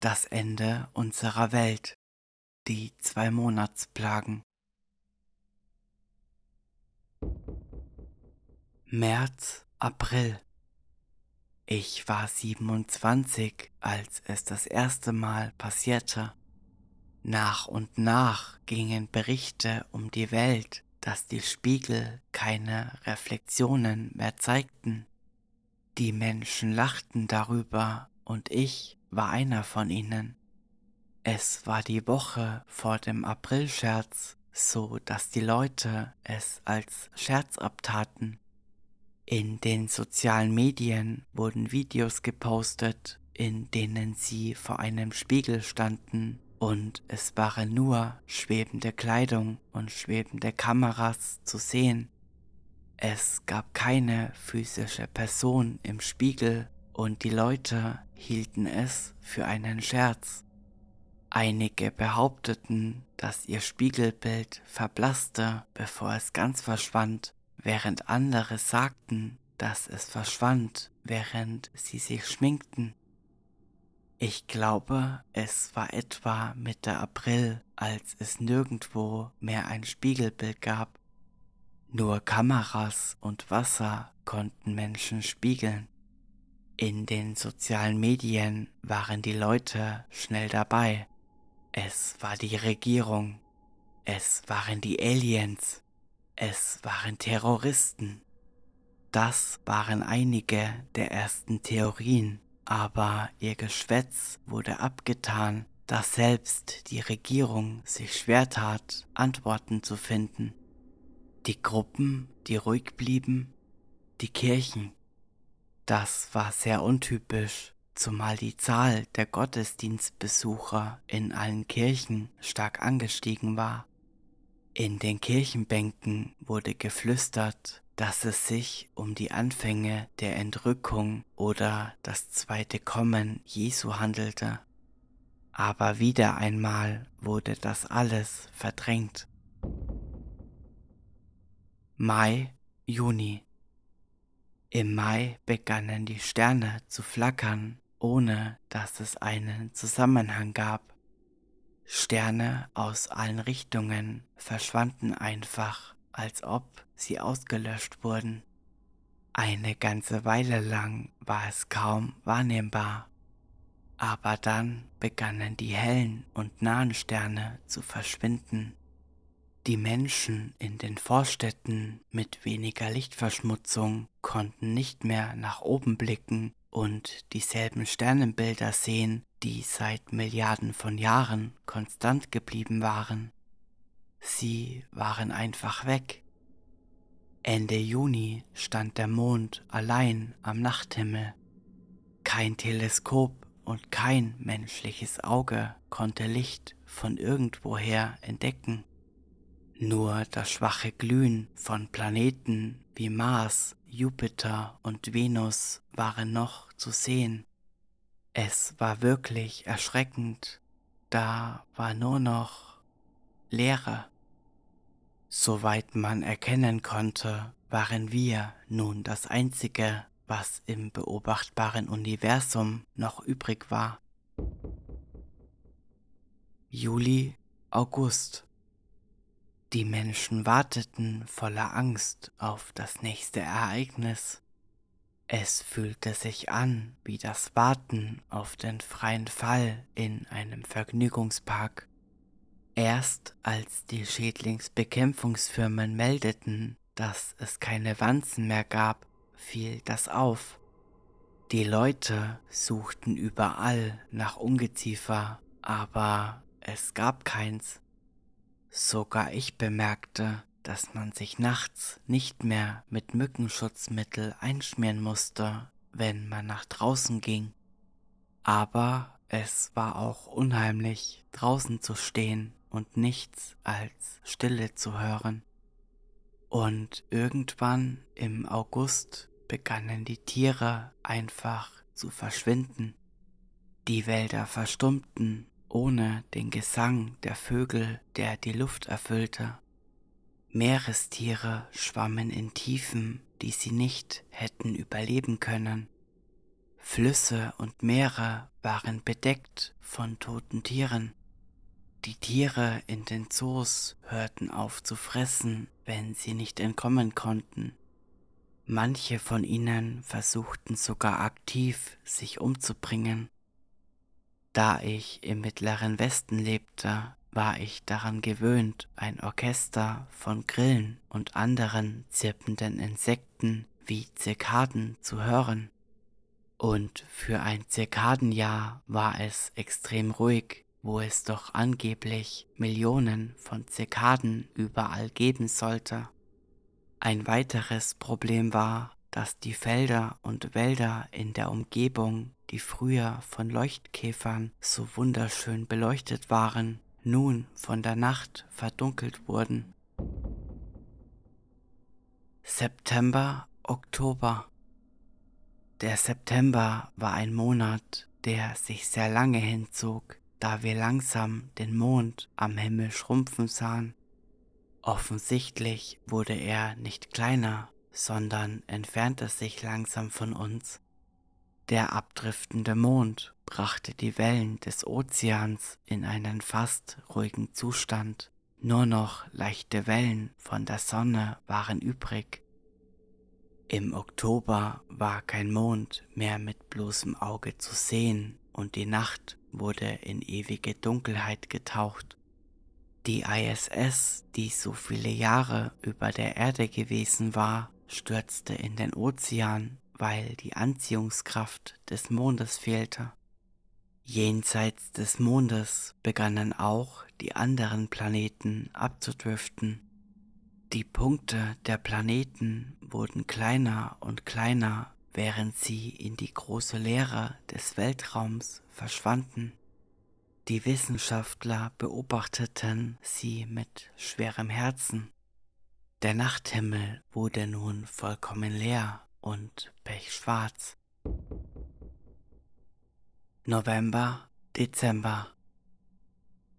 Das Ende unserer Welt. Die zwei Monatsplagen. März, April. Ich war 27, als es das erste Mal passierte. Nach und nach gingen Berichte um die Welt, dass die Spiegel keine Reflexionen mehr zeigten. Die Menschen lachten darüber und ich war einer von ihnen. Es war die Woche vor dem Aprilscherz, so dass die Leute es als Scherz abtaten. In den sozialen Medien wurden Videos gepostet, in denen sie vor einem Spiegel standen und es waren nur schwebende Kleidung und schwebende Kameras zu sehen. Es gab keine physische Person im Spiegel und die Leute hielten es für einen Scherz. Einige behaupteten, dass ihr Spiegelbild verblasste, bevor es ganz verschwand, während andere sagten, dass es verschwand, während sie sich schminkten. Ich glaube, es war etwa Mitte April, als es nirgendwo mehr ein Spiegelbild gab. Nur Kameras und Wasser konnten Menschen spiegeln. In den sozialen Medien waren die Leute schnell dabei. Es war die Regierung. Es waren die Aliens. Es waren Terroristen. Das waren einige der ersten Theorien, aber ihr Geschwätz wurde abgetan, da selbst die Regierung sich schwer tat, Antworten zu finden. Die Gruppen, die ruhig blieben, die Kirchen, das war sehr untypisch, zumal die Zahl der Gottesdienstbesucher in allen Kirchen stark angestiegen war. In den Kirchenbänken wurde geflüstert, dass es sich um die Anfänge der Entrückung oder das zweite Kommen Jesu handelte. Aber wieder einmal wurde das alles verdrängt. Mai, Juni im Mai begannen die Sterne zu flackern, ohne dass es einen Zusammenhang gab. Sterne aus allen Richtungen verschwanden einfach, als ob sie ausgelöscht wurden. Eine ganze Weile lang war es kaum wahrnehmbar, aber dann begannen die hellen und nahen Sterne zu verschwinden. Die Menschen in den Vorstädten mit weniger Lichtverschmutzung konnten nicht mehr nach oben blicken und dieselben Sternenbilder sehen, die seit Milliarden von Jahren konstant geblieben waren. Sie waren einfach weg. Ende Juni stand der Mond allein am Nachthimmel. Kein Teleskop und kein menschliches Auge konnte Licht von irgendwoher entdecken. Nur das schwache Glühen von Planeten wie Mars, Jupiter und Venus waren noch zu sehen. Es war wirklich erschreckend, da war nur noch Leere. Soweit man erkennen konnte, waren wir nun das Einzige, was im beobachtbaren Universum noch übrig war. Juli, August die Menschen warteten voller Angst auf das nächste Ereignis. Es fühlte sich an wie das Warten auf den freien Fall in einem Vergnügungspark. Erst als die Schädlingsbekämpfungsfirmen meldeten, dass es keine Wanzen mehr gab, fiel das auf. Die Leute suchten überall nach Ungeziefer, aber es gab keins. Sogar ich bemerkte, dass man sich nachts nicht mehr mit Mückenschutzmittel einschmieren musste, wenn man nach draußen ging. Aber es war auch unheimlich, draußen zu stehen und nichts als Stille zu hören. Und irgendwann im August begannen die Tiere einfach zu verschwinden. Die Wälder verstummten ohne den Gesang der Vögel, der die Luft erfüllte. Meerestiere schwammen in Tiefen, die sie nicht hätten überleben können. Flüsse und Meere waren bedeckt von toten Tieren. Die Tiere in den Zoos hörten auf zu fressen, wenn sie nicht entkommen konnten. Manche von ihnen versuchten sogar aktiv, sich umzubringen. Da ich im mittleren Westen lebte, war ich daran gewöhnt, ein Orchester von Grillen und anderen zirpenden Insekten wie Zirkaden zu hören. Und für ein Zirkadenjahr war es extrem ruhig, wo es doch angeblich Millionen von Zirkaden überall geben sollte. Ein weiteres Problem war, dass die Felder und Wälder in der Umgebung, die früher von Leuchtkäfern so wunderschön beleuchtet waren, nun von der Nacht verdunkelt wurden. September, Oktober. Der September war ein Monat, der sich sehr lange hinzog, da wir langsam den Mond am Himmel schrumpfen sahen. Offensichtlich wurde er nicht kleiner, sondern entfernte sich langsam von uns. Der abdriftende Mond brachte die Wellen des Ozeans in einen fast ruhigen Zustand. Nur noch leichte Wellen von der Sonne waren übrig. Im Oktober war kein Mond mehr mit bloßem Auge zu sehen und die Nacht wurde in ewige Dunkelheit getaucht. Die ISS, die so viele Jahre über der Erde gewesen war, stürzte in den Ozean, weil die Anziehungskraft des Mondes fehlte. Jenseits des Mondes begannen auch die anderen Planeten abzudriften. Die Punkte der Planeten wurden kleiner und kleiner während sie in die große Leere des Weltraums verschwanden. Die Wissenschaftler beobachteten sie mit schwerem Herzen. Der Nachthimmel wurde nun vollkommen leer und pechschwarz. November, Dezember.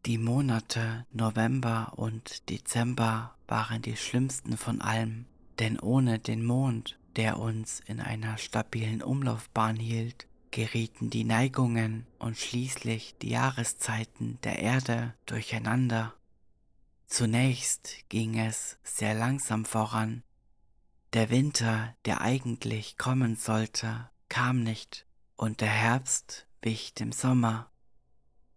Die Monate November und Dezember waren die schlimmsten von allem, denn ohne den Mond der uns in einer stabilen Umlaufbahn hielt, gerieten die Neigungen und schließlich die Jahreszeiten der Erde durcheinander. Zunächst ging es sehr langsam voran. Der Winter, der eigentlich kommen sollte, kam nicht, und der Herbst wich dem Sommer.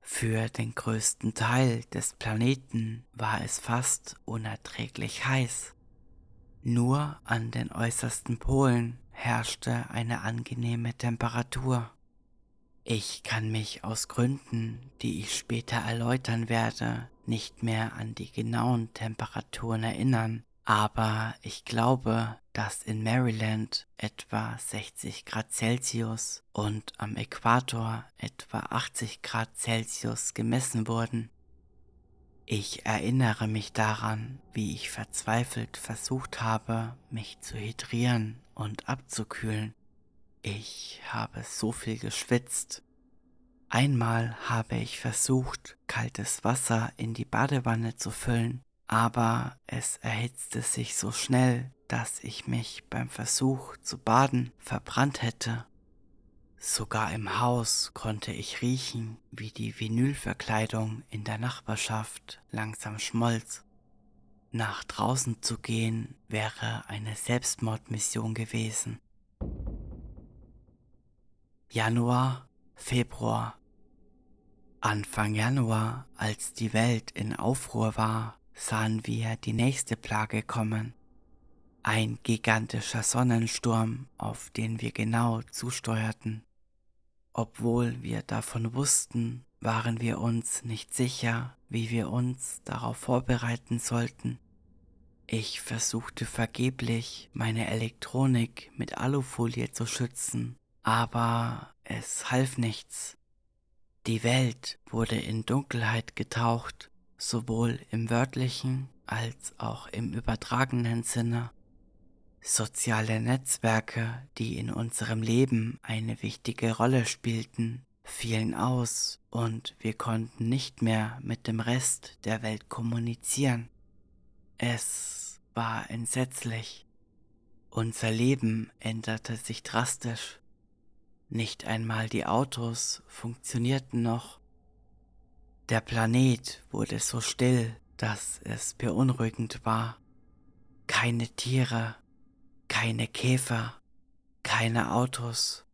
Für den größten Teil des Planeten war es fast unerträglich heiß. Nur an den äußersten Polen herrschte eine angenehme Temperatur. Ich kann mich aus Gründen, die ich später erläutern werde, nicht mehr an die genauen Temperaturen erinnern, aber ich glaube, dass in Maryland etwa 60 Grad Celsius und am Äquator etwa 80 Grad Celsius gemessen wurden. Ich erinnere mich daran, wie ich verzweifelt versucht habe, mich zu hydrieren und abzukühlen. Ich habe so viel geschwitzt. Einmal habe ich versucht, kaltes Wasser in die Badewanne zu füllen, aber es erhitzte sich so schnell, dass ich mich beim Versuch zu baden verbrannt hätte. Sogar im Haus konnte ich riechen, wie die Vinylverkleidung in der Nachbarschaft langsam schmolz. Nach draußen zu gehen wäre eine Selbstmordmission gewesen. Januar, Februar. Anfang Januar, als die Welt in Aufruhr war, sahen wir die nächste Plage kommen. Ein gigantischer Sonnensturm, auf den wir genau zusteuerten. Obwohl wir davon wussten, waren wir uns nicht sicher, wie wir uns darauf vorbereiten sollten. Ich versuchte vergeblich, meine Elektronik mit Alufolie zu schützen, aber es half nichts. Die Welt wurde in Dunkelheit getaucht, sowohl im wörtlichen als auch im übertragenen Sinne. Soziale Netzwerke, die in unserem Leben eine wichtige Rolle spielten, fielen aus und wir konnten nicht mehr mit dem Rest der Welt kommunizieren. Es war entsetzlich. Unser Leben änderte sich drastisch. Nicht einmal die Autos funktionierten noch. Der Planet wurde so still, dass es beunruhigend war. Keine Tiere, keine Käfer, keine Autos.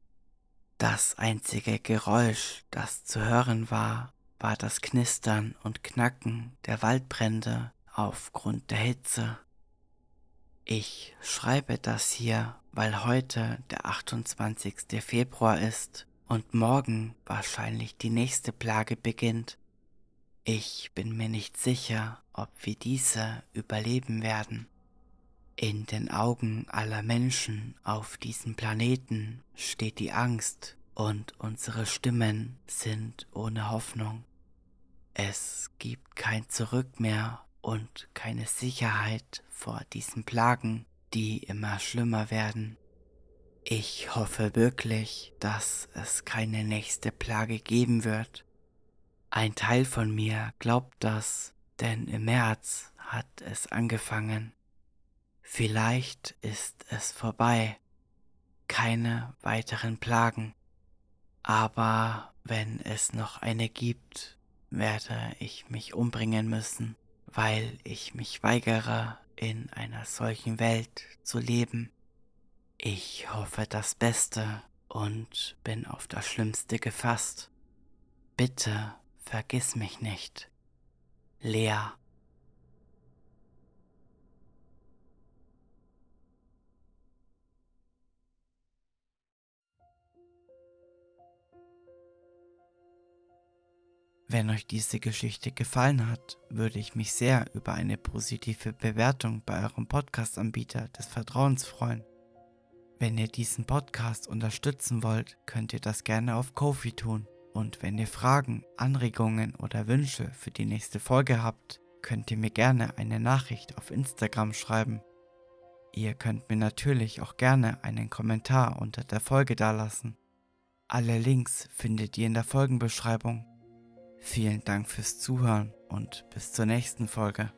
Das einzige Geräusch, das zu hören war, war das Knistern und Knacken der Waldbrände aufgrund der Hitze. Ich schreibe das hier, weil heute der 28. Februar ist und morgen wahrscheinlich die nächste Plage beginnt. Ich bin mir nicht sicher, ob wir diese überleben werden. In den Augen aller Menschen auf diesem Planeten steht die Angst und unsere Stimmen sind ohne Hoffnung. Es gibt kein Zurück mehr und keine Sicherheit vor diesen Plagen, die immer schlimmer werden. Ich hoffe wirklich, dass es keine nächste Plage geben wird. Ein Teil von mir glaubt das, denn im März hat es angefangen. Vielleicht ist es vorbei. Keine weiteren Plagen. Aber wenn es noch eine gibt, werde ich mich umbringen müssen, weil ich mich weigere, in einer solchen Welt zu leben. Ich hoffe das Beste und bin auf das Schlimmste gefasst. Bitte vergiss mich nicht. Lea Wenn euch diese Geschichte gefallen hat, würde ich mich sehr über eine positive Bewertung bei eurem Podcast-Anbieter des Vertrauens freuen. Wenn ihr diesen Podcast unterstützen wollt, könnt ihr das gerne auf Kofi tun. Und wenn ihr Fragen, Anregungen oder Wünsche für die nächste Folge habt, könnt ihr mir gerne eine Nachricht auf Instagram schreiben. Ihr könnt mir natürlich auch gerne einen Kommentar unter der Folge dalassen. Alle Links findet ihr in der Folgenbeschreibung. Vielen Dank fürs Zuhören und bis zur nächsten Folge.